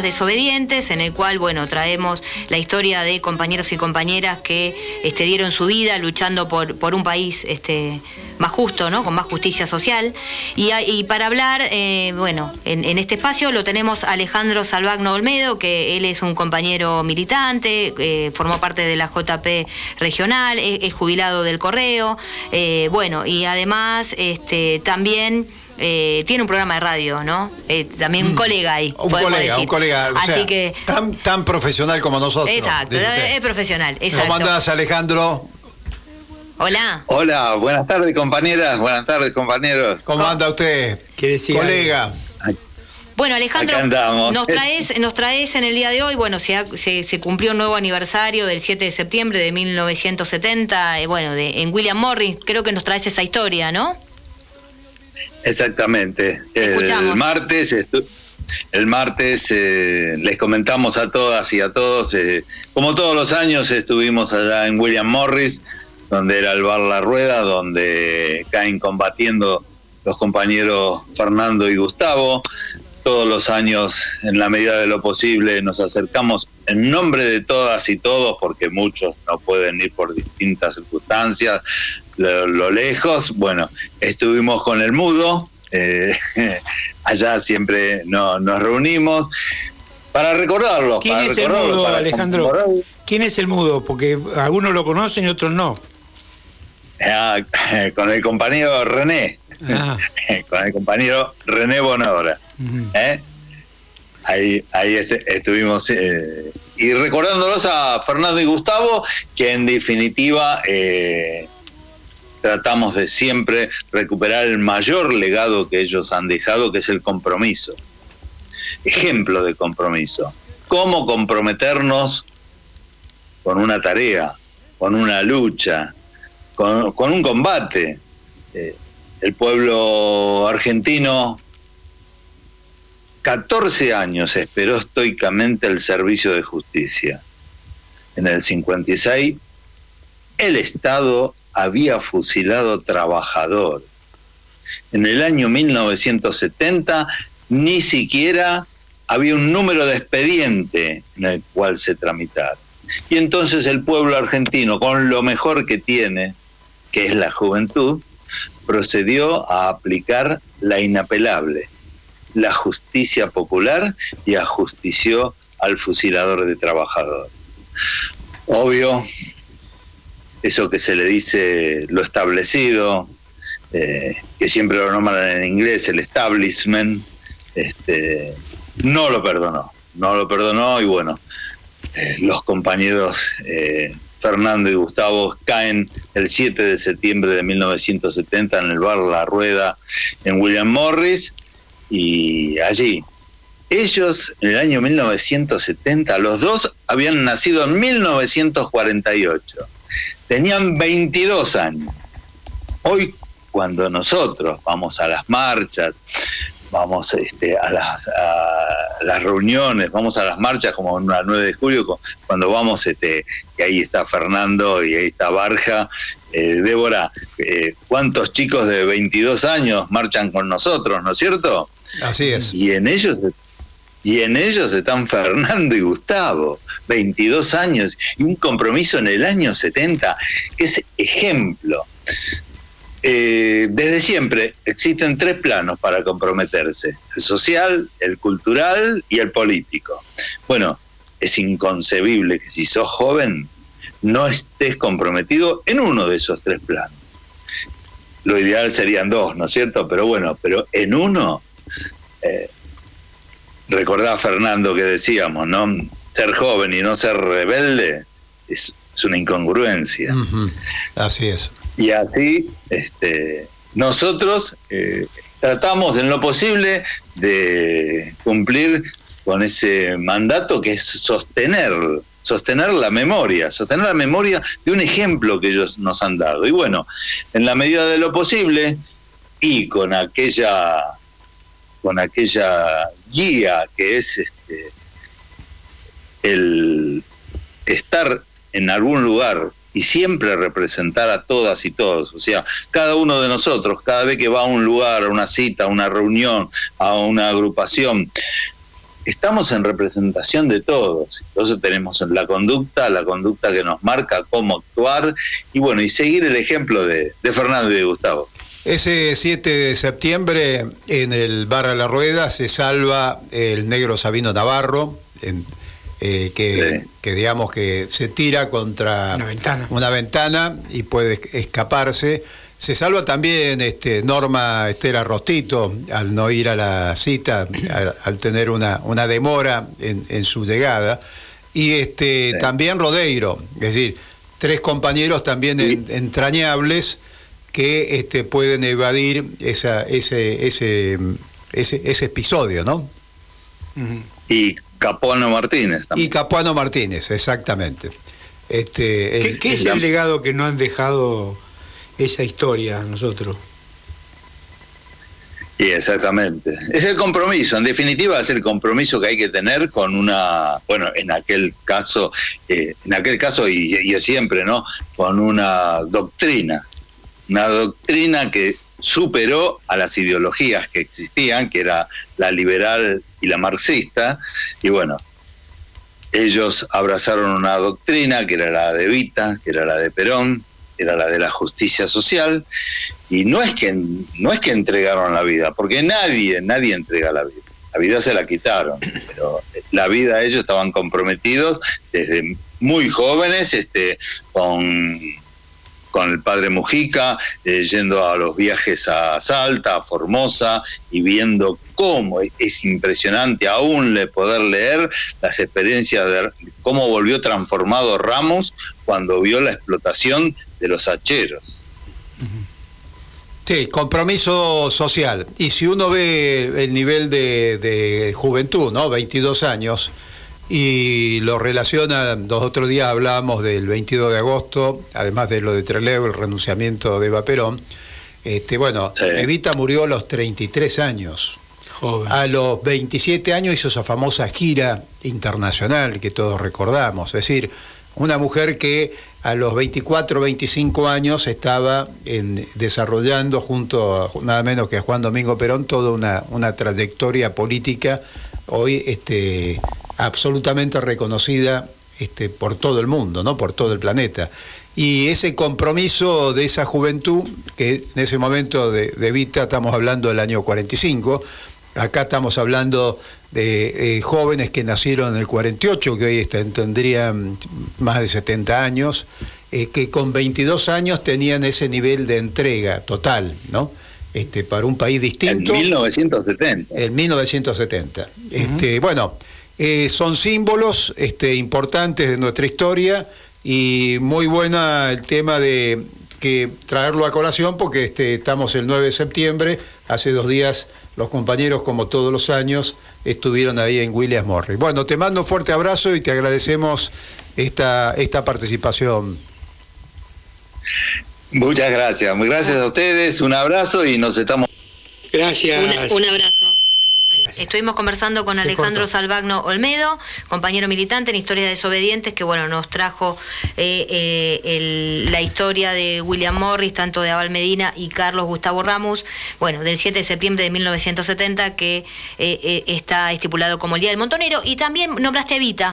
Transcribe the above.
desobedientes, en el cual, bueno, traemos la historia de compañeros y compañeras que este, dieron su vida luchando por, por un país este, más justo, ¿no? Con más justicia social. Y, para hablar, eh, bueno, en, este espacio lo tenemos Alejandro Salvagno Olmedo, que él es un compañero militante, eh, formó parte de la JP regional, es, jubilado del correo, eh, bueno, y además este, también eh, tiene un programa de radio, ¿no? Eh, también un mm. colega ahí. Un colega, un colega. Así que. Tan, tan profesional como nosotros. Exacto, es profesional. Exacto. ¿Cómo andás, Alejandro? Hola. Hola, buenas tardes, compañeras. Buenas tardes, compañeros. ¿Cómo anda usted? ¿Qué decía? Colega. Bueno, Alejandro, nos traes, nos traes en el día de hoy, bueno, se, se, cumplió un nuevo aniversario del 7 de septiembre de 1970, eh, bueno, de, en William Morris, creo que nos traes esa historia, ¿no? Exactamente. El martes, el martes eh, les comentamos a todas y a todos, eh, como todos los años estuvimos allá en William Morris, donde era el bar La Rueda, donde caen combatiendo los compañeros Fernando y Gustavo. Todos los años, en la medida de lo posible, nos acercamos en nombre de todas y todos, porque muchos no pueden ir por distintas circunstancias, lo, lejos. Bueno, estuvimos con el mudo, eh, allá siempre no, nos reunimos para recordarlo. ¿Quién es el mudo, Alejandro? ¿Quién es el mudo? Porque algunos lo conocen y otros no. Ah, con el compañero René. Ah. con el compañero René Bonora. ¿eh? Ahí, ahí este, estuvimos. Eh, y recordándolos a Fernando y Gustavo, que en definitiva tratamos de siempre recuperar el mayor legado que ellos han dejado, que es el compromiso. Ejemplo de compromiso. Cómo comprometernos con una tarea, con una lucha, con, un combate. Eh, el pueblo argentino 14 años esperó estoicamente el servicio de justicia. En el 56, el Estado había fusilado trabajadores. En el año 1970 ni siquiera había un número de expediente en el cual se tramitara. Y entonces el pueblo argentino, con lo mejor que tiene, que es la juventud, procedió a aplicar la inapelable, la justicia popular y ajustició al fusilador de trabajadores. Obvio, eso que se le dice lo establecido, eh, que siempre lo nombran en inglés, el establishment, este, no lo perdonó, no lo perdonó y bueno, eh, los compañeros eh, Fernando y Gustavo caen el 7 de septiembre de 1970 en el bar La Rueda en William Morris y allí ellos en el año 1970, los dos habían nacido en 1948 tenían 22 años. Hoy, cuando nosotros vamos a las marchas, vamos este, a, las, las reuniones, vamos a las marchas como en la 9 de julio, cuando vamos, este, que ahí está Fernando y ahí está Barja. Eh, Débora, eh, ¿cuántos chicos de 22 años marchan con nosotros, no es cierto? Así es. Y en ellos y en ellos están Fernando y Gustavo, 22 años, y un compromiso en el año 70, que es ejemplo. Eh, desde siempre existen tres planos para comprometerse, el social, el cultural y el político. Bueno, es inconcebible que si sos joven no estés comprometido en uno de esos tres planos. Lo ideal serían dos, ¿no es cierto? Pero bueno, pero en uno eh, recordaba Fernando que decíamos, ¿no? Ser joven y no ser rebelde es, una incongruencia. Así es. Y así, este, nosotros eh, tratamos en lo posible de cumplir con ese mandato que es sostener, sostener la memoria, sostener la memoria de un ejemplo que ellos nos han dado. Y bueno, en la medida de lo posible y con aquella con aquella guía que es este, el estar en algún lugar y siempre representar a todas y todos. O sea, cada uno de nosotros, cada vez que va a un lugar, a una cita, a una reunión, a una agrupación, estamos en representación de todos. Entonces tenemos la conducta, la conducta que nos marca cómo actuar y bueno, y seguir el ejemplo de, Fernando y de Gustavo. Ese 7 de septiembre en el Bar a la Rueda se salva el negro Sabino Navarro, eh, que, que, digamos que se tira contra una ventana. y puede escaparse. Se salva también este, Norma Estera Rostito al no ir a la cita, al, tener una, una demora en, su llegada. Y este, también Rodeiro, es decir, tres compañeros también entrañables que este, pueden evadir esa, ese, ese, ese, episodio, ¿no? Y Capuano Martínez también. Y Capuano Martínez, exactamente. Este, ¿Qué, es el legado que no han dejado esa historia a nosotros. Sí, exactamente. Es el compromiso, en definitiva es el compromiso que hay que tener con una, bueno, en aquel caso, eh, en aquel caso y, y siempre, ¿no? Con una doctrina, una doctrina que superó a las ideologías que existían, que era la liberal y la marxista, y bueno, ellos abrazaron una doctrina que era la de Vita, que era la de Perón, era la de la justicia social, y no es que, no es que entregaron la vida, porque nadie, nadie entrega la vida. La vida se la quitaron, pero la vida ellos estaban comprometidos desde muy jóvenes, este, con con el padre Mujica, eh, yendo a los viajes a Salta, a Formosa, y viendo cómo es, impresionante aún le poder leer las experiencias de cómo volvió transformado Ramos cuando vio la explotación de los hacheros. Sí, compromiso social. Y si uno ve el nivel de, de juventud, ¿no? 22 años, y lo relaciona, los otros días hablábamos del 22 de agosto, además de lo de Trelew, el renunciamiento de Eva Perón. Este, bueno, Evita murió a los 33 años. A los 27 años hizo esa famosa gira internacional que todos recordamos. Es decir, una mujer que a los 24, 25 años estaba en, desarrollando junto a nada menos que a Juan Domingo Perón toda una, una trayectoria política hoy este, absolutamente reconocida este, por todo el mundo, ¿no? por todo el planeta. Y ese compromiso de esa juventud, que en ese momento de, de Vita estamos hablando del año 45, acá estamos hablando de eh, jóvenes que nacieron en el 48, que hoy tendrían más de 70 años, eh, que con 22 años tenían ese nivel de entrega total, ¿no? Este, para un país distinto. En 1970. En 1970. este, bueno, eh, son símbolos este, importantes de nuestra historia y muy buena el tema de que traerlo a colación porque este, estamos el 9 de septiembre, hace dos días los compañeros como todos los años estuvieron ahí en Williams Morris. Bueno, te mando un fuerte abrazo y te agradecemos esta, esta participación. Muchas gracias, muy gracias a ustedes, un abrazo y nos estamos... Gracias. un abrazo. Estuvimos conversando con Alejandro Salvagno Olmedo, compañero militante en Historia de Desobedientes, que bueno, nos trajo eh, eh, la historia de William Morris, tanto de Abel Medina y Carlos Gustavo Ramos, bueno, del 7 de septiembre de 1970, que eh, está estipulado como el Día del Montonero, y también nombraste a Evita.